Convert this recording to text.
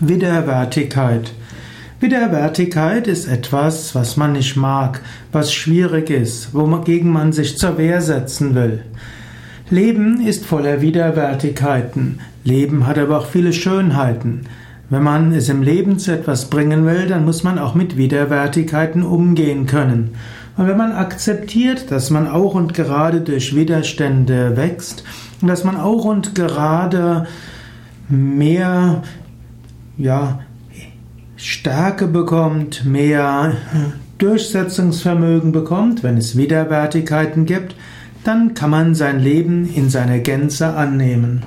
Widerwärtigkeit. Widerwärtigkeit ist etwas, was man nicht mag, was schwierig ist, wogegen man sich zur Wehr setzen will. Leben ist voller Widerwärtigkeiten. Leben hat aber auch viele Schönheiten. Wenn man es im Leben zu etwas bringen will, dann muss man auch mit Widerwärtigkeiten umgehen können. Und wenn man akzeptiert, dass man auch und gerade durch Widerstände wächst und dass man auch und gerade mehr ja, Stärke bekommt, mehr Durchsetzungsvermögen bekommt, wenn es Widerwärtigkeiten gibt, dann kann man sein Leben in seiner Gänze annehmen.